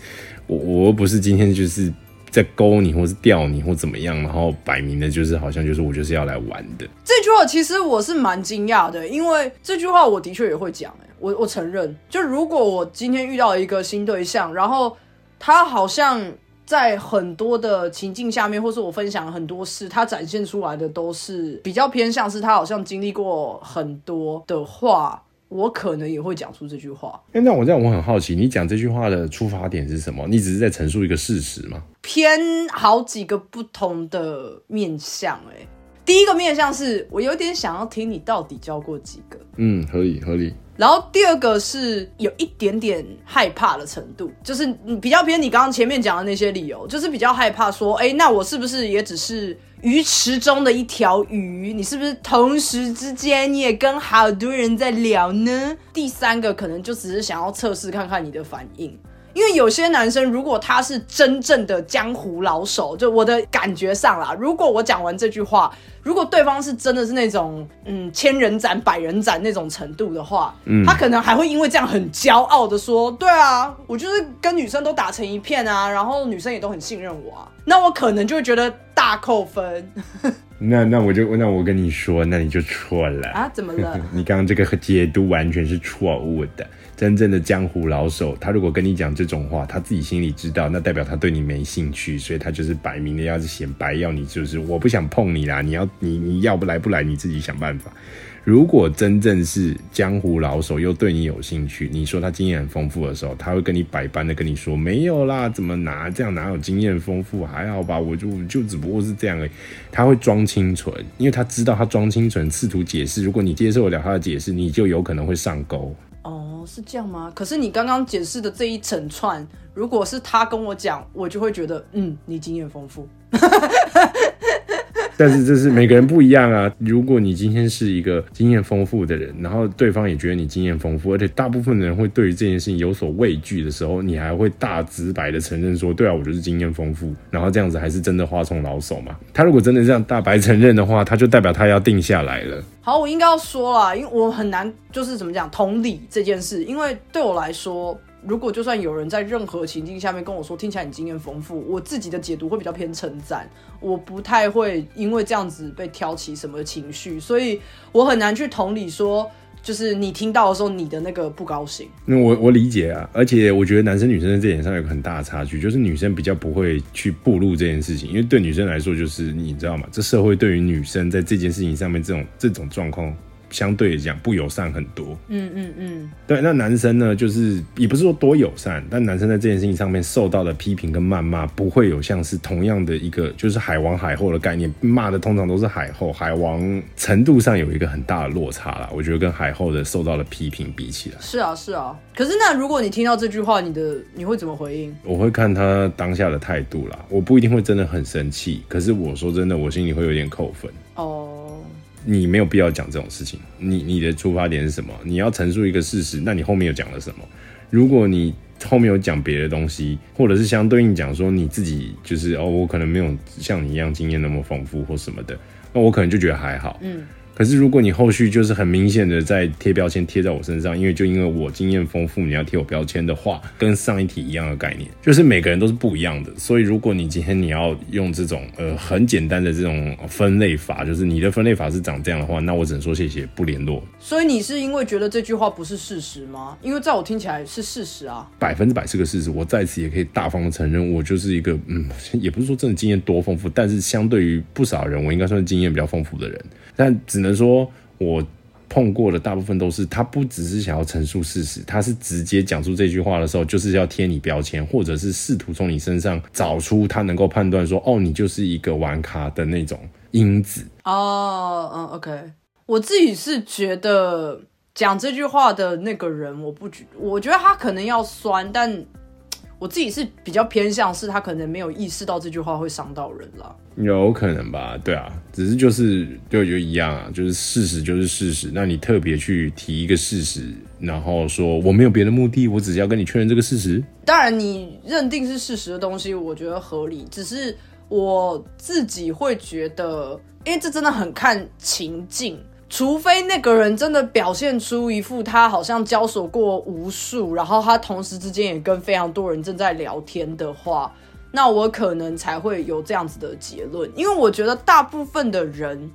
我我又不是今天就是在勾你或是钓你或怎么样，然后摆明的就是好像就是我就是要来玩的。这句话其实我是蛮惊讶的，因为这句话我的确也会讲，哎，我我承认，就如果我今天遇到一个新对象，然后。他好像在很多的情境下面，或是我分享很多事，他展现出来的都是比较偏向是他好像经历过很多的话，我可能也会讲出这句话。哎，那我这样我很好奇，你讲这句话的出发点是什么？你只是在陈述一个事实吗？偏好几个不同的面相，哎，第一个面相是我有点想要听你到底教过几个？嗯，合理合理。然后第二个是有一点点害怕的程度，就是你比较偏你刚刚前面讲的那些理由，就是比较害怕说，哎，那我是不是也只是鱼池中的一条鱼？你是不是同时之间你也跟好多人在聊呢？第三个可能就只是想要测试看看你的反应。因为有些男生，如果他是真正的江湖老手，就我的感觉上啦，如果我讲完这句话，如果对方是真的是那种嗯千人斩、百人斩那种程度的话，嗯，他可能还会因为这样很骄傲的说：“对啊，我就是跟女生都打成一片啊，然后女生也都很信任我啊。”那我可能就会觉得大扣分。那那我就那我跟你说，那你就错了啊？怎么了？<laughs> 你刚刚这个解读完全是错误的。真正的江湖老手，他如果跟你讲这种话，他自己心里知道，那代表他对你没兴趣，所以他就是摆明的要是显摆，要你就是我不想碰你啦，你要你你要不来不来，你自己想办法。如果真正是江湖老手又对你有兴趣，你说他经验很丰富的时候，他会跟你百般的跟你说没有啦，怎么拿这样哪有经验丰富，还好吧，我就就只不过是这样而已。他会装清纯，因为他知道他装清纯，试图解释，如果你接受得了他的解释，你就有可能会上钩。哦，是这样吗？可是你刚刚解释的这一整串，如果是他跟我讲，我就会觉得，嗯，你经验丰富。但是这是每个人不一样啊。如果你今天是一个经验丰富的人，然后对方也觉得你经验丰富，而且大部分的人会对于这件事情有所畏惧的时候，你还会大直白的承认说，对啊，我就是经验丰富。然后这样子还是真的花丛老手嘛？他如果真的这样大白承认的话，他就代表他要定下来了。好，我应该要说了，因为我很难就是怎么讲同理这件事，因为对我来说。如果就算有人在任何情境下面跟我说听起来你经验丰富，我自己的解读会比较偏称赞，我不太会因为这样子被挑起什么情绪，所以我很难去同理说，就是你听到的时候你的那个不高兴。那我我理解啊，而且我觉得男生女生在这点上有个很大的差距，就是女生比较不会去步入这件事情，因为对女生来说，就是你知道吗？这社会对于女生在这件事情上面这种这种状况。相对来讲不友善很多。嗯嗯嗯，对，那男生呢，就是也不是说多友善，但男生在这件事情上面受到的批评跟谩骂，不会有像是同样的一个就是海王海后的概念，骂的通常都是海后，海王程度上有一个很大的落差啦。我觉得跟海后的受到的批评比起来，是啊是啊。可是那如果你听到这句话，你的你会怎么回应？我会看他当下的态度啦，我不一定会真的很生气，可是我说真的，我心里会有点扣分。哦。你没有必要讲这种事情。你你的出发点是什么？你要陈述一个事实，那你后面又讲了什么？如果你后面有讲别的东西，或者是相对应讲说你自己就是哦，我可能没有像你一样经验那么丰富或什么的，那我可能就觉得还好。嗯。可是，如果你后续就是很明显的在贴标签贴在我身上，因为就因为我经验丰富，你要贴我标签的话，跟上一题一样的概念，就是每个人都是不一样的。所以，如果你今天你要用这种呃很简单的这种分类法，就是你的分类法是长这样的话，那我只能说谢谢，不联络。所以你是因为觉得这句话不是事实吗？因为在我听起来是事实啊，百分之百是个事实。我在此也可以大方的承认，我就是一个嗯，也不是说真的经验多丰富，但是相对于不少人，我应该算是经验比较丰富的人。但只能说，我碰过的大部分都是，他不只是想要陈述事实，他是直接讲出这句话的时候，就是要贴你标签，或者是试图从你身上找出他能够判断说，哦，你就是一个玩咖的那种因子。哦，嗯，OK，我自己是觉得讲这句话的那个人，我不觉，我觉得他可能要酸，但。我自己是比较偏向是他可能没有意识到这句话会伤到人了，有可能吧？对啊，只是就是就就一样啊，就是事实就是事实。那你特别去提一个事实，然后说我没有别的目的，我只是要跟你确认这个事实。当然，你认定是事实的东西，我觉得合理。只是我自己会觉得，因为这真的很看情境。除非那个人真的表现出一副他好像交手过无数，然后他同时之间也跟非常多人正在聊天的话，那我可能才会有这样子的结论。因为我觉得大部分的人，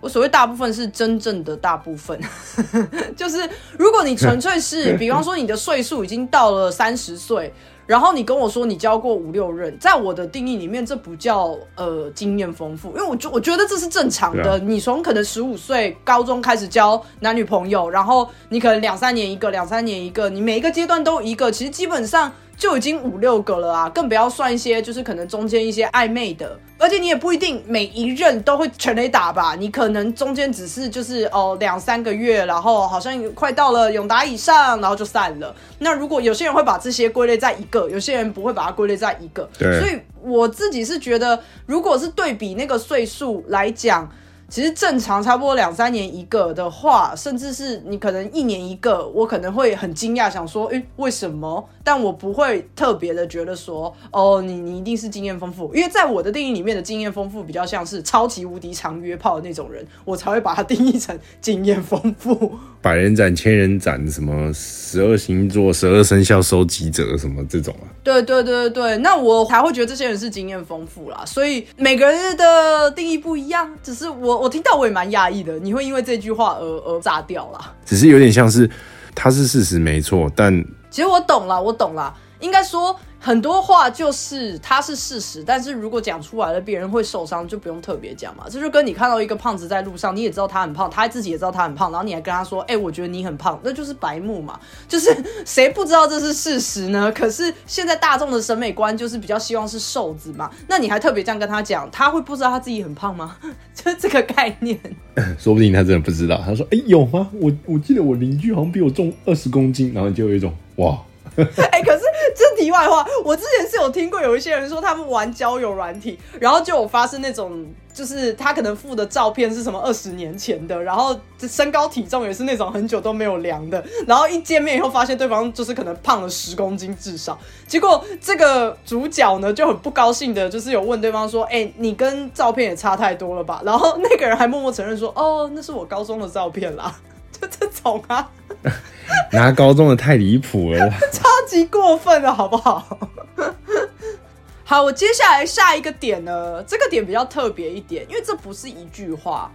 我所谓大部分是真正的大部分，<laughs> 就是如果你纯粹是，比方说你的岁数已经到了三十岁。然后你跟我说你交过五六任，在我的定义里面，这不叫呃经验丰富，因为我觉我觉得这是正常的。你从可能十五岁高中开始交男女朋友，然后你可能两三年一个，两三年一个，你每一个阶段都一个，其实基本上。就已经五六个了啊，更不要算一些，就是可能中间一些暧昧的，而且你也不一定每一任都会全雷打吧，你可能中间只是就是哦两三个月，然后好像快到了永达以上，然后就散了。那如果有些人会把这些归类在一个，有些人不会把它归类在一个，所以我自己是觉得，如果是对比那个岁数来讲。其实正常差不多两三年一个的话，甚至是你可能一年一个，我可能会很惊讶，想说，诶，为什么？但我不会特别的觉得说，哦，你你一定是经验丰富，因为在我的定义里面的经验丰富，比较像是超级无敌常约炮的那种人，我才会把它 <laughs> 定义成经验丰富。百人斩、千人斩，什么十二星座、十二生肖收集者，什么这种啊？对对对对对，那我才会觉得这些人是经验丰富啦。所以每个人的定义不一样，只是我我听到我也蛮讶异的，你会因为这句话而而炸掉啦。只是有点像是，它是事实没错，但其实我懂了，我懂了，应该说。很多话就是它是事实，但是如果讲出来了，别人会受伤，就不用特别讲嘛。这就跟你看到一个胖子在路上，你也知道他很胖，他自己也知道他很胖，然后你还跟他说：“哎，我觉得你很胖。”那就是白目嘛。就是谁不知道这是事实呢？可是现在大众的审美观就是比较希望是瘦子嘛。那你还特别这样跟他讲，他会不知道他自己很胖吗？<laughs> 就这个概念。<laughs> 说不定他真的不知道。他说：“哎，有吗？我我记得我邻居好像比我重二十公斤。”然后就有一种哇。<laughs> 哎，可是这题外话，我之前是有听过有一些人说他们玩交友软体，然后就有发生那种，就是他可能附的照片是什么二十年前的，然后身高体重也是那种很久都没有量的，然后一见面以后发现对方就是可能胖了十公斤至少，结果这个主角呢就很不高兴的，就是有问对方说，哎，你跟照片也差太多了吧？然后那个人还默默承认说，哦，那是我高中的照片啦，就这种啊。<laughs> 拿高中的太离谱了，<laughs> 超级过分了，好不好？<laughs> 好，我接下来下一个点呢，这个点比较特别一点，因为这不是一句话，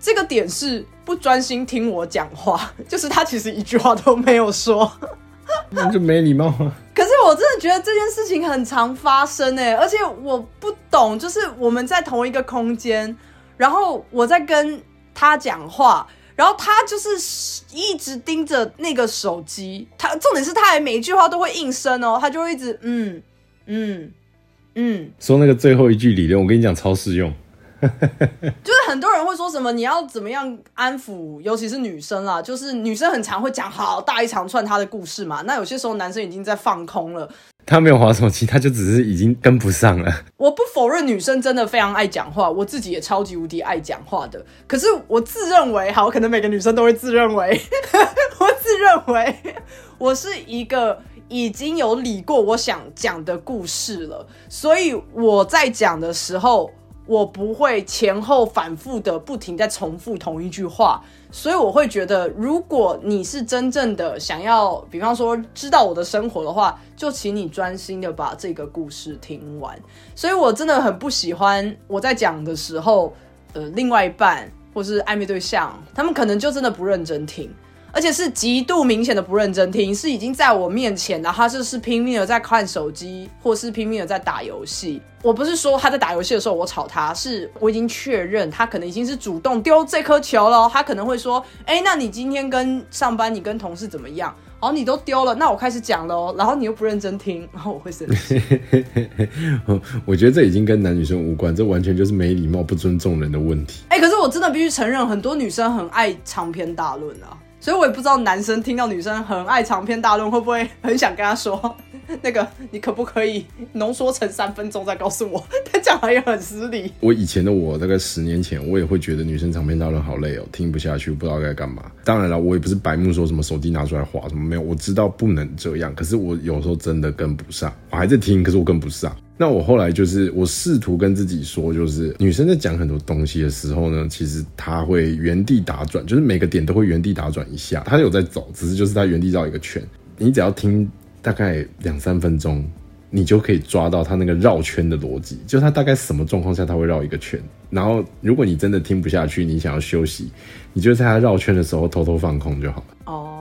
这个点是不专心听我讲话，就是他其实一句话都没有说，那就没礼貌吗。可是我真的觉得这件事情很常发生哎，而且我不懂，就是我们在同一个空间，然后我在跟他讲话。然后他就是一直盯着那个手机，他重点是他还每一句话都会应声哦，他就会一直嗯嗯嗯。说那个最后一句理论，我跟你讲超适用，<laughs> 就是很多人会说什么你要怎么样安抚，尤其是女生啦，就是女生很常会讲好大一长串她的故事嘛，那有些时候男生已经在放空了。他没有滑手机，他就只是已经跟不上了。我不否认女生真的非常爱讲话，我自己也超级无敌爱讲话的。可是我自认为，好，可能每个女生都会自认为，<laughs> 我自认为 <laughs> 我是一个已经有理过我想讲的故事了，所以我在讲的时候。我不会前后反复的不停在重复同一句话，所以我会觉得，如果你是真正的想要，比方说知道我的生活的话，就请你专心的把这个故事听完。所以我真的很不喜欢我在讲的时候，呃，另外一半或是暧昧对象，他们可能就真的不认真听。而且是极度明显的不认真听，是已经在我面前，然后他就是拼命的在看手机，或是拼命的在打游戏。我不是说他在打游戏的时候我吵他，是我已经确认他可能已经是主动丢这颗球了。他可能会说：“哎，那你今天跟上班，你跟同事怎么样？”哦，你都丢了，那我开始讲了哦，然后你又不认真听，然后我会生气。<laughs> 我觉得这已经跟男女生无关，这完全就是没礼貌、不尊重人的问题。哎，可是我真的必须承认，很多女生很爱长篇大论啊。所以我也不知道男生听到女生很爱长篇大论，会不会很想跟她说，<laughs> 那个你可不可以浓缩成三分钟再告诉我？他讲话也很失礼。我以前的我，大概十年前，我也会觉得女生长篇大论好累哦，听不下去，不知道该干嘛。当然了，我也不是白目，说什么手机拿出来划什么没有，我知道不能这样。可是我有时候真的跟不上，我还在听，可是我跟不上。那我后来就是，我试图跟自己说，就是女生在讲很多东西的时候呢，其实她会原地打转，就是每个点都会原地打转一下，她有在走，只是就是她原地绕一个圈。你只要听大概两三分钟，你就可以抓到她那个绕圈的逻辑，就她大概什么状况下她会绕一个圈。然后如果你真的听不下去，你想要休息，你就在她绕圈的时候偷偷放空就好了。哦。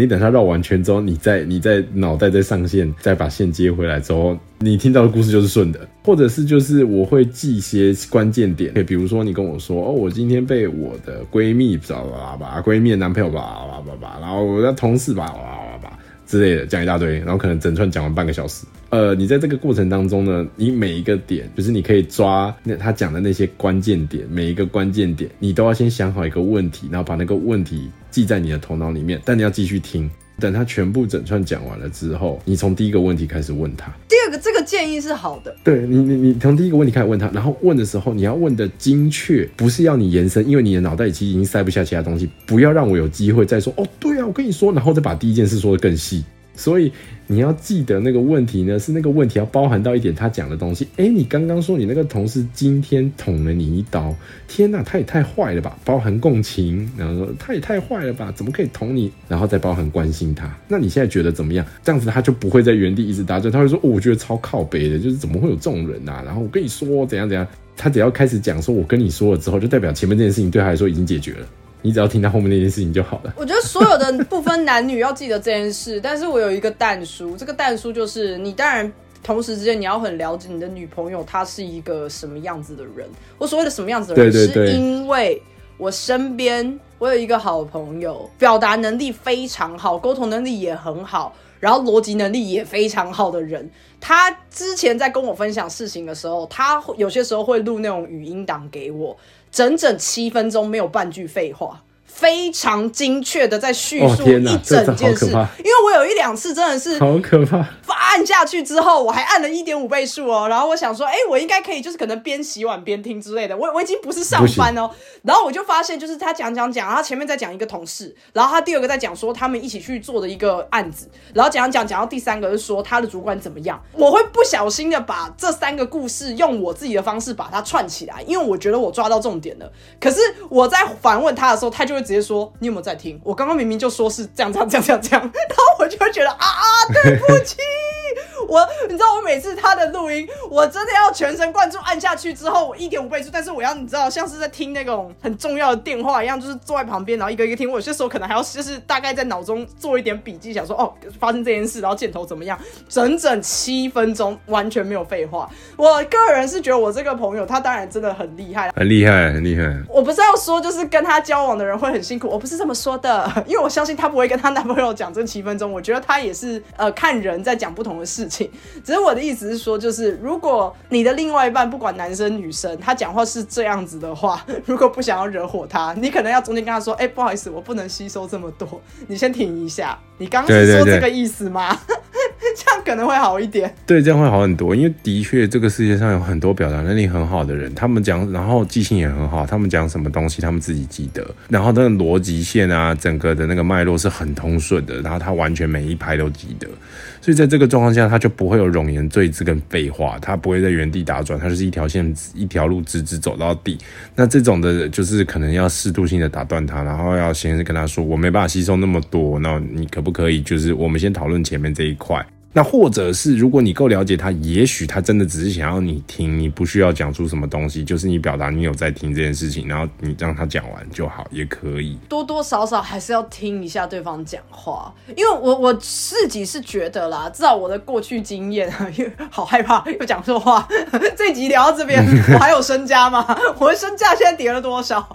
你等他绕完圈之后，你再你再脑袋再上线，再把线接回来之后，你听到的故事就是顺的，或者是就是我会记一些关键点，比如说你跟我说哦，我今天被我的闺蜜吧吧吧，闺蜜的男朋友吧吧吧吧，然后我的同事吧吧吧吧之类的讲一大堆，然后可能整串讲完半个小时。呃，你在这个过程当中呢，你每一个点就是你可以抓那他讲的那些关键点，每一个关键点你都要先想好一个问题，然后把那个问题。记在你的头脑里面，但你要继续听，等他全部整串讲完了之后，你从第一个问题开始问他。第二个，这个建议是好的。对你，你你从第一个问题开始问他，然后问的时候你要问的精确，不是要你延伸，因为你的脑袋里其实已经塞不下其他东西，不要让我有机会再说。哦，对啊，我跟你说，然后再把第一件事说的更细。所以你要记得那个问题呢，是那个问题要包含到一点他讲的东西。哎，你刚刚说你那个同事今天捅了你一刀，天哪，他也太坏了吧！包含共情，然后说他也太坏了吧，怎么可以捅你？然后再包含关心他。那你现在觉得怎么样？这样子他就不会在原地一直打转，他会说：“哦，我觉得超靠背的，就是怎么会有这种人啊？”然后我跟你说怎样怎样，他只要开始讲说“我跟你说了”之后，就代表前面这件事情对他来说已经解决了。你只要听到后面那件事情就好了。我觉得所有的不分男女要记得这件事，但是我有一个淡书，这个淡书就是你当然同时之间你要很了解你的女朋友她是一个什么样子的人。我所谓的什么样子的人，是因为我身边我有一个好朋友，表达能力非常好，沟通能力也很好，然后逻辑能力也非常好的人。他之前在跟我分享事情的时候，他有些时候会录那种语音档给我。整整七分钟，没有半句废话。非常精确的在叙述一整件事，因为我有一两次真的是好可怕。按下去之后，我还按了一点五倍数哦，然后我想说，哎，我应该可以，就是可能边洗碗边听之类的。我我已经不是上班哦，然后我就发现，就是他讲讲讲，他前面在讲一个同事，然后他第二个在讲说他们一起去做的一个案子，然后讲讲讲到第三个是说他的主管怎么样。我会不小心的把这三个故事用我自己的方式把它串起来，因为我觉得我抓到重点了。可是我在反问他的时候，他就会。直接说你有没有在听？我刚刚明明就说是这样这样这样这样这样，<laughs> 然后我就会觉得啊，对不起。我，你知道我每次他的录音，我真的要全神贯注按下去之后，我一点五倍速，但是我要你知道，像是在听那种很重要的电话一样，就是坐在旁边，然后一个一个听。我有些时候可能还要就是大概在脑中做一点笔记，想说哦，发生这件事，然后箭头怎么样，整整七分钟完全没有废话。我个人是觉得我这个朋友他当然真的很厉害，很厉害，很厉害。我不是要说就是跟他交往的人会很辛苦，我不是这么说的，<laughs> 因为我相信他不会跟他男朋友讲这七分钟。我觉得他也是呃看人在讲不同的事情。<laughs> 只是我的意思是说，就是如果你的另外一半不管男生女生，他讲话是这样子的话，如果不想要惹火他，你可能要中间跟他说：“哎，不好意思，我不能吸收这么多，你先停一下。”你刚刚是说这个意思吗？<laughs> 这样可能会好一点。对，这样会好很多，因为的确这个世界上有很多表达能力很好的人，他们讲，然后记性也很好，他们讲什么东西他们自己记得，然后那个逻辑线啊，整个的那个脉络是很通顺的，然后他完全每一拍都记得。所以在这个状况下，他就不会有冗言赘字跟废话，他不会在原地打转，他就是一条线一条路直直走到底。那这种的，就是可能要适度性的打断他，然后要先跟他说，我没办法吸收那么多，那你可不可以就是我们先讨论前面这一块？那或者是如果你够了解他，也许他真的只是想要你听，你不需要讲出什么东西，就是你表达你有在听这件事情，然后你让他讲完就好，也可以。多多少少还是要听一下对方讲话，因为我我自己是觉得啦，至少我的过去经验啊，因为好害怕又讲错话。<laughs> 这集聊到这边，<laughs> 我还有身家吗？我的身价现在跌了多少？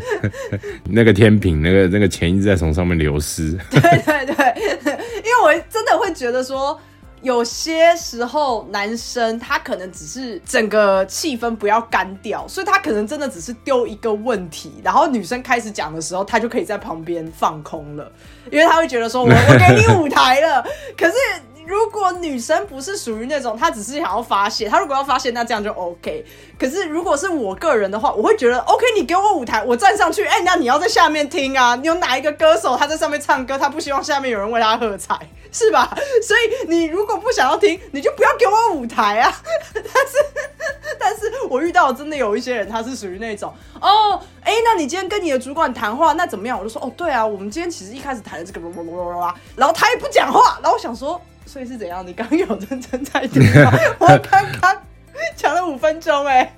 <laughs> 那个天平，那个那个钱一直在从上面流失。<laughs> 对对对，因为我真的会觉得说，有些时候男生他可能只是整个气氛不要干掉，所以他可能真的只是丢一个问题，然后女生开始讲的时候，他就可以在旁边放空了，因为他会觉得说我我给你舞台了，可是。如果女生不是属于那种，她只是想要发泄，她如果要发泄，那这样就 OK。可是如果是我个人的话，我会觉得 OK，你给我舞台，我站上去，哎，那你要在下面听啊。你有哪一个歌手他在上面唱歌，他不希望下面有人为他喝彩，是吧？所以你如果不想要听，你就不要给我舞台啊。<laughs> 但是，但是我遇到真的有一些人，他是属于那种，哦，哎，那你今天跟你的主管谈话，那怎么样？我就说，哦，对啊，我们今天其实一开始谈的这个，然后他也不讲话，然后我想说。所以是怎样？你刚有认真在听吗？<laughs> 我刚刚讲了五分钟哎。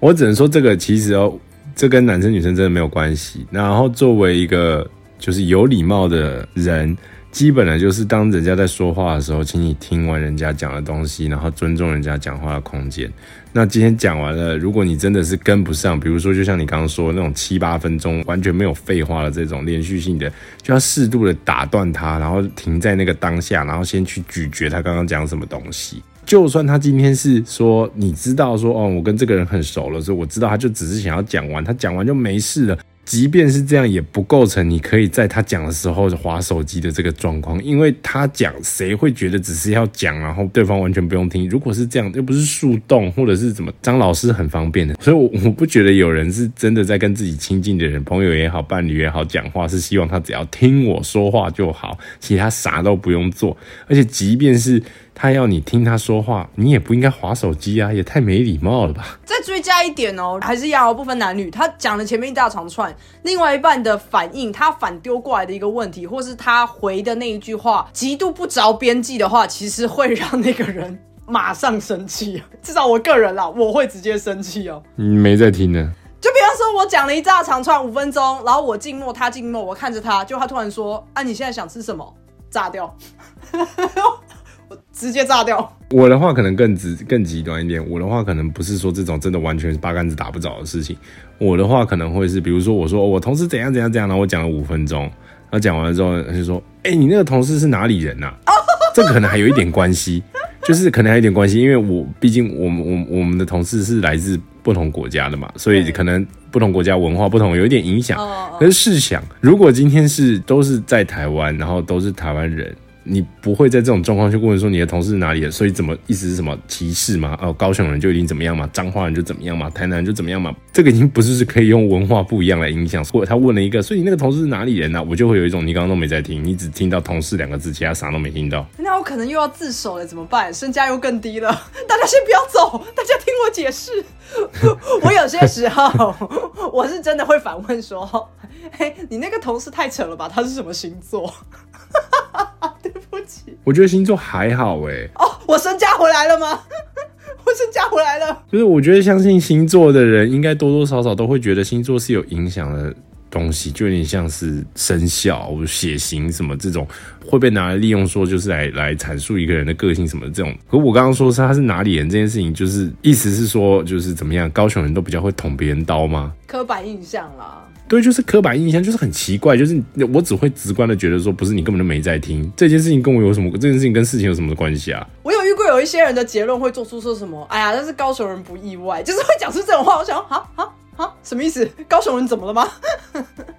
我只能说这个其实哦，这跟男生女生真的没有关系。然后作为一个就是有礼貌的人。基本的就是当人家在说话的时候，请你听完人家讲的东西，然后尊重人家讲话的空间。那今天讲完了，如果你真的是跟不上，比如说就像你刚刚说那种七八分钟完全没有废话的这种连续性的，就要适度的打断他，然后停在那个当下，然后先去咀嚼他刚刚讲什么东西。就算他今天是说你知道说哦，我跟这个人很熟了，所以我知道他就只是想要讲完，他讲完就没事了。即便是这样，也不构成你可以在他讲的时候划手机的这个状况，因为他讲，谁会觉得只是要讲，然后对方完全不用听？如果是这样，又不是树洞或者是怎么，张老师很方便的，<laughs> 所以我我不觉得有人是真的在跟自己亲近的人，朋友也好，伴侣也好，讲话是希望他只要听我说话就好，其他啥都不用做，而且即便是。他要你听他说话，你也不应该划手机啊，也太没礼貌了吧！再追加一点哦，还是要不分男女。他讲了前面一大长串，另外一半的反应，他反丢过来的一个问题，或是他回的那一句话，极度不着边际的话，其实会让那个人马上生气。至少我个人啦，我会直接生气哦。你没在听呢？就比方说，我讲了一大长串五分钟，然后我静默，他静默，我看着他，就他突然说：“啊，你现在想吃什么？炸掉。”直接炸掉。我的话可能更直更极端一点。我的话可能不是说这种真的完全是八竿子打不着的事情。我的话可能会是，比如说我说我同事怎样怎样怎样，然后我讲了五分钟，然后讲完了之后他就说：“哎，你那个同事是哪里人呐？” <laughs> 这可能还有一点关系，就是可能还有一点关系，因为我毕竟我们我我们的同事是来自不同国家的嘛，所以可能不同国家文化不同，有一点影响。可是试想，如果今天是都是在台湾，然后都是台湾人。你不会在这种状况去问说你的同事是哪里的，所以怎么意思是什么歧视吗？哦，高雄人就一定怎么样嘛，彰化人就怎么样嘛，台南人就怎么样嘛？这个已经不是是可以用文化不一样来影响。或者他问了一个，所以你那个同事是哪里人呢？我就会有一种你刚刚都没在听，你只听到同事两个字，其他啥都没听到。那我可能又要自首了，怎么办？身价又更低了。<laughs> 大家先不要走，大家听我解释。<laughs> 我有些时候 <laughs> 我是真的会反问说：“嘿，你那个同事太扯了吧？他是什么星座？”我觉得星座还好哎。哦，我身价回来了吗？<laughs> 我身价回来了。就是我觉得相信星座的人，应该多多少少都会觉得星座是有影响的东西，就有点像是生肖、血型什么这种会被拿来利用，说就是来来阐述一个人的个性什么这种。可我刚刚说是他是哪里人这件事情，就是意思是说就是怎么样，高雄人都比较会捅别人刀吗？刻板印象啦。对，就是刻板印象，就是很奇怪，就是我只会直观的觉得说，不是你根本就没在听这件事情，跟我有什么？这件事情跟事情有什么关系啊？我有遇过有一些人的结论会做出说什么？哎呀，但是高雄人不意外，就是会讲出这种话。我想，啊啊啊，什么意思？高雄人怎么了吗？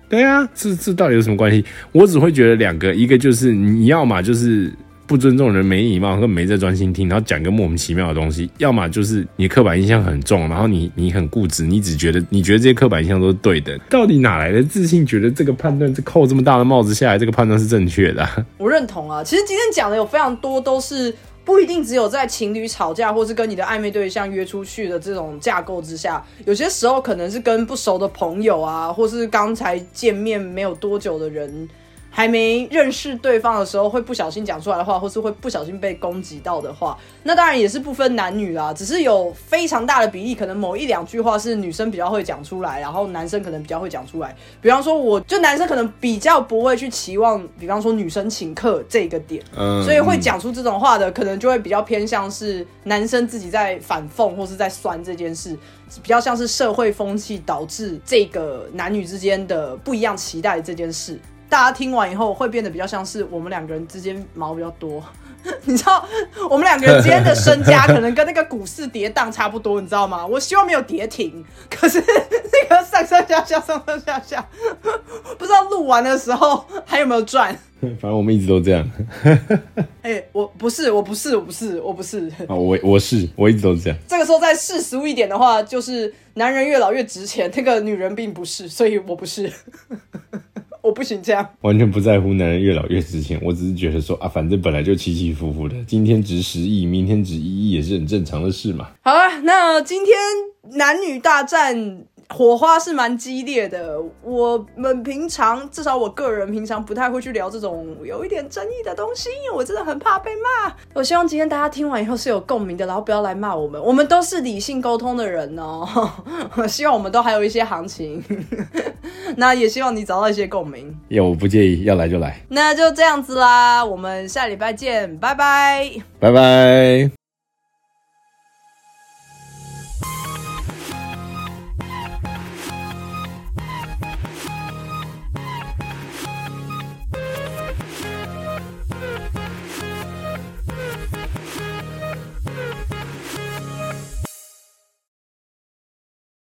对啊，这这到底有什么关系？我只会觉得两个，一个就是你要嘛就是。不尊重人、没礼貌，跟没在专心听，然后讲一个莫名其妙的东西，要么就是你刻板印象很重，然后你你很固执，你只觉得你觉得这些刻板印象都是对的，<laughs> 到底哪来的自信，觉得这个判断这扣这么大的帽子下来，这个判断是正确的？<laughs> 我认同啊，其实今天讲的有非常多都是不一定只有在情侣吵架，或是跟你的暧昧对象约出去的这种架构之下，有些时候可能是跟不熟的朋友啊，或是刚才见面没有多久的人。还没认识对方的时候，会不小心讲出来的话，或是会不小心被攻击到的话，那当然也是不分男女啦，只是有非常大的比例，可能某一两句话是女生比较会讲出来，然后男生可能比较会讲出来。比方说，我就男生可能比较不会去期望，比方说女生请客这个点，嗯所以会讲出这种话的，可能就会比较偏向是男生自己在反讽或是在酸这件事，比较像是社会风气导致这个男女之间的不一样期待这件事。大家听完以后会变得比较像是我们两个人之间毛比较多，<laughs> 你知道，我们两个人之间的身家可能跟那个股市跌宕差不多，你知道吗？我希望没有跌停，可是 <laughs> 那个上上下下上上下下，不知道录完的时候还有没有赚。<laughs> 反正我们一直都这样。哎、我不是，我不是，我不是，我不是。啊，我我是我一直都是这样。这个时候再世俗一点的话，就是男人越老越值钱，那个女人并不是，所以我不是，我不行这样。完全不在乎男人越老越值钱，我只是觉得说啊，反正本来就起起伏伏的，今天值十亿，明天值一亿也是很正常的事嘛。好了，那今天男女大战火花是蛮激烈的。我们平常至少我个人平常不太会去聊这种有一点争议的东西，因为我真的很怕被骂。我希望今天大家听完以后是有共鸣的，然后不要来骂我们，我们都是理性沟通的人哦。<laughs> 希望我们都还有一些行情，<laughs> 那也希望你找到一些共鸣。要我不介意，要来就来，那就这样子啦，我们下礼拜见，拜拜。拜拜。